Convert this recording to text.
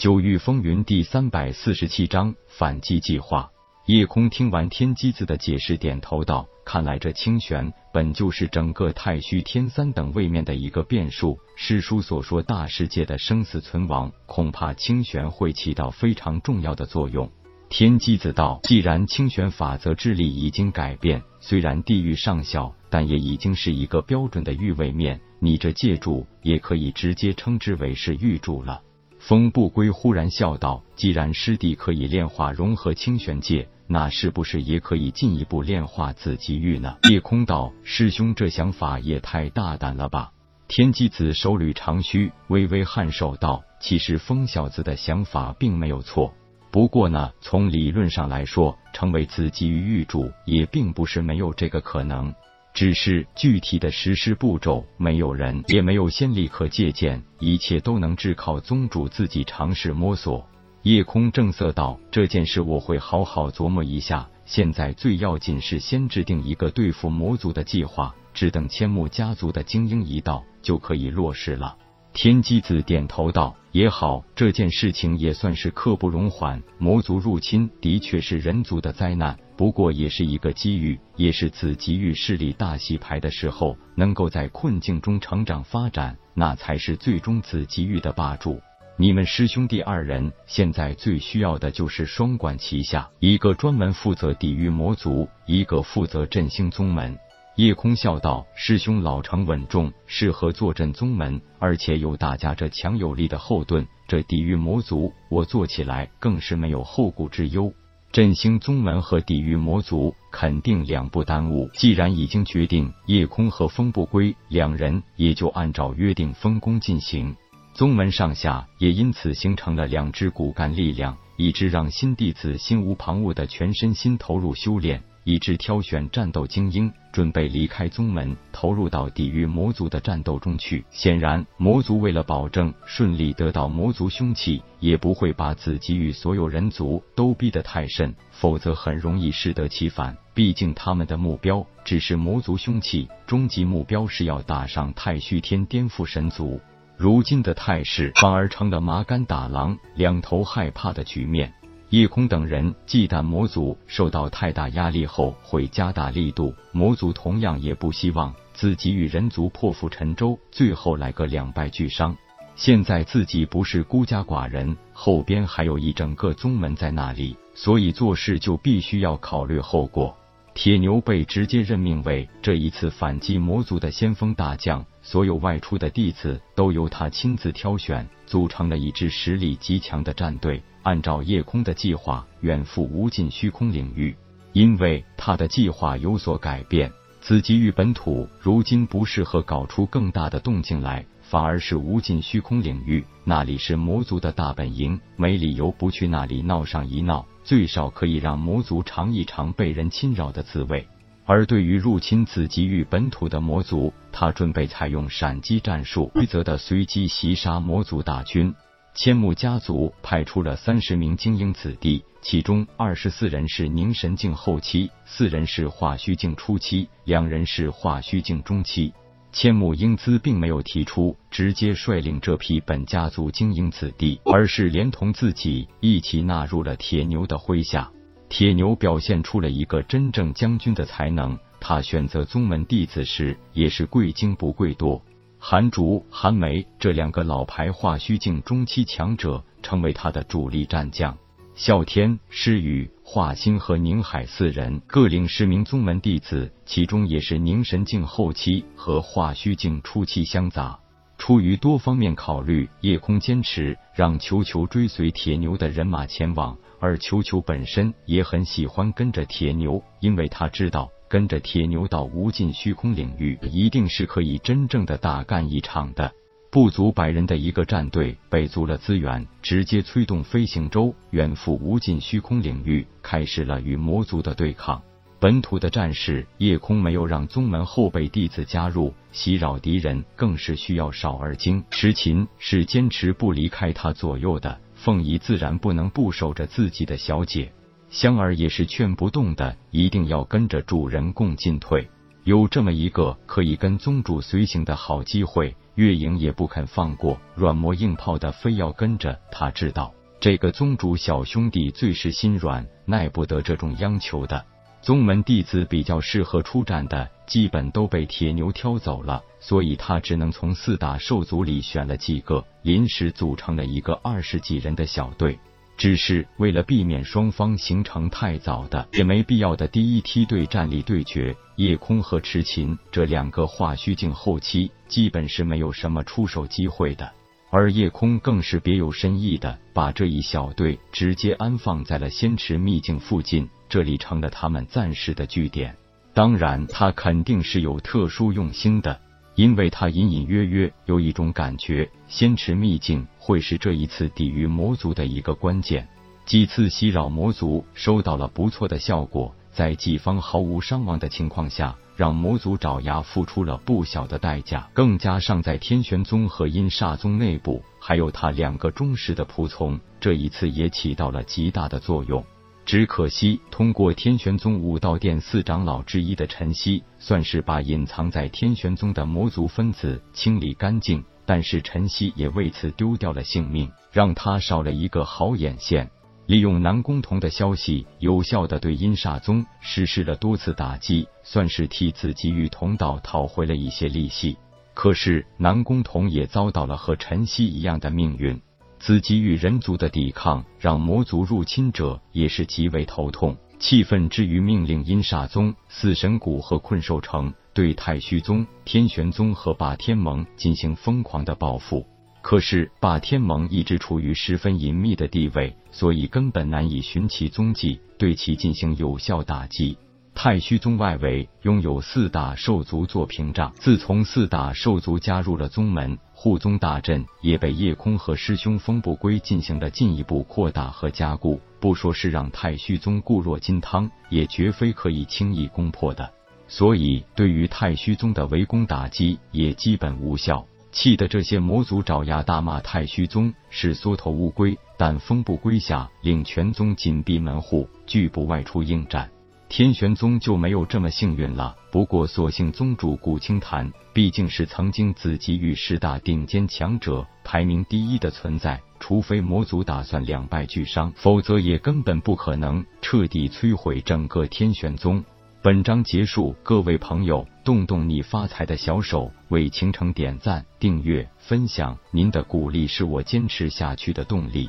九域风云第三百四十七章反击计划。夜空听完天机子的解释，点头道：“看来这清玄本就是整个太虚天三等位面的一个变数。师叔所说大世界的生死存亡，恐怕清玄会起到非常重要的作用。”天机子道：“既然清玄法则之力已经改变，虽然地域尚小，但也已经是一个标准的域位面。你这借助也可以直接称之为是域柱了。”风不归忽然笑道：“既然师弟可以炼化融合清玄界，那是不是也可以进一步炼化紫极域呢？”夜空道：“师兄这想法也太大胆了吧！”天机子手捋长须，微微颔首道：“其实风小子的想法并没有错，不过呢，从理论上来说，成为紫极域域主也并不是没有这个可能。”只是具体的实施步骤，没有人也没有先例可借鉴，一切都能只靠宗主自己尝试摸索。夜空正色道：“这件事我会好好琢磨一下。现在最要紧是先制定一个对付魔族的计划，只等千木家族的精英一到，就可以落实了。”天机子点头道：“也好，这件事情也算是刻不容缓。魔族入侵的确是人族的灾难。”不过也是一个机遇，也是紫极域势力大洗牌的时候，能够在困境中成长发展，那才是最终紫极域的霸主。你们师兄弟二人现在最需要的就是双管齐下，一个专门负责抵御魔族，一个负责振兴宗门。夜空笑道：“师兄老成稳重，适合坐镇宗门，而且有大家这强有力的后盾，这抵御魔族，我做起来更是没有后顾之忧。”振兴宗门和抵御魔族肯定两不耽误。既然已经决定，夜空和风不归两人也就按照约定分工进行。宗门上下也因此形成了两支骨干力量，一支让新弟子心无旁骛的全身心投入修炼。以致挑选战斗精英，准备离开宗门，投入到抵御魔族的战斗中去。显然，魔族为了保证顺利得到魔族凶器，也不会把自己与所有人族都逼得太甚，否则很容易适得其反。毕竟他们的目标只是魔族凶器，终极目标是要打上太虚天，颠覆神族。如今的态势反而成了麻杆打狼，两头害怕的局面。夜空等人忌惮魔族受到太大压力后会加大力度，魔族同样也不希望自己与人族破釜沉舟，最后来个两败俱伤。现在自己不是孤家寡人，后边还有一整个宗门在那里，所以做事就必须要考虑后果。铁牛被直接任命为这一次反击魔族的先锋大将，所有外出的弟子都由他亲自挑选，组成了一支实力极强的战队。按照夜空的计划，远赴无尽虚空领域。因为他的计划有所改变，紫极域本土如今不适合搞出更大的动静来，反而是无尽虚空领域，那里是魔族的大本营，没理由不去那里闹上一闹，最少可以让魔族尝一尝被人侵扰的滋味。而对于入侵紫极域本土的魔族，他准备采用闪击战术，规则的随机袭杀魔族大军。千木家族派出了三十名精英子弟，其中二十四人是凝神境后期，四人是化虚境初期，两人是化虚境中期。千木英姿并没有提出直接率领这批本家族精英子弟，而是连同自己一起纳入了铁牛的麾下。铁牛表现出了一个真正将军的才能，他选择宗门弟子时也是贵精不贵多。韩竹、韩梅这两个老牌化虚境中期强者成为他的主力战将，啸天、诗雨、华星和宁海四人各领十名宗门弟子，其中也是凝神境后期和化虚境初期相杂。出于多方面考虑，夜空坚持让球球追随铁牛的人马前往，而球球本身也很喜欢跟着铁牛，因为他知道。跟着铁牛到无尽虚空领域，一定是可以真正的大干一场的。不足百人的一个战队，备足了资源，直接催动飞行舟，远赴无尽虚空领域，开始了与魔族的对抗。本土的战士夜空没有让宗门后辈弟子加入，袭扰敌人更是需要少而精。石琴是坚持不离开他左右的，凤仪自然不能不守着自己的小姐。香儿也是劝不动的，一定要跟着主人共进退。有这么一个可以跟宗主随行的好机会，月影也不肯放过，软磨硬泡的非要跟着。他知道这个宗主小兄弟最是心软，耐不得这种央求的。宗门弟子比较适合出战的，基本都被铁牛挑走了，所以他只能从四大兽族里选了几个，临时组成了一个二十几人的小队。只是为了避免双方形成太早的也没必要的第一梯队战力对决，夜空和池琴这两个化虚境后期基本是没有什么出手机会的。而夜空更是别有深意的把这一小队直接安放在了仙池秘境附近，这里成了他们暂时的据点。当然，他肯定是有特殊用心的。因为他隐隐约约有一种感觉，仙池秘境会是这一次抵御魔族的一个关键。几次袭扰魔族收到了不错的效果，在己方毫无伤亡的情况下，让魔族爪牙付出了不小的代价。更加上在天玄宗和阴煞宗内部，还有他两个忠实的仆从，这一次也起到了极大的作用。只可惜，通过天玄宗武道殿四长老之一的陈曦，算是把隐藏在天玄宗的魔族分子清理干净。但是陈曦也为此丢掉了性命，让他少了一个好眼线。利用南宫童的消息，有效的对阴煞宗实施了多次打击，算是替自己与同道讨回了一些利息。可是南宫童也遭到了和陈曦一样的命运。子极与人族的抵抗，让魔族入侵者也是极为头痛。气愤之余，命令阴煞宗、死神谷和困兽城对太虚宗、天玄宗和霸天盟进行疯狂的报复。可是霸天盟一直处于十分隐秘的地位，所以根本难以寻其踪迹，对其进行有效打击。太虚宗外围拥有四大兽族做屏障，自从四大兽族加入了宗门。护宗大阵也被夜空和师兄风不归进行了进一步扩大和加固，不说是让太虚宗固若金汤，也绝非可以轻易攻破的。所以，对于太虚宗的围攻打击也基本无效，气得这些魔族爪牙大骂太虚宗是缩头乌龟。但风不归下令全宗紧闭门户，拒不外出应战。天玄宗就没有这么幸运了。不过，所幸宗主古清潭毕竟是曾经紫极域十大顶尖强者，排名第一的存在。除非魔族打算两败俱伤，否则也根本不可能彻底摧毁整个天玄宗。本章结束，各位朋友，动动你发财的小手，为倾城点赞、订阅、分享，您的鼓励是我坚持下去的动力。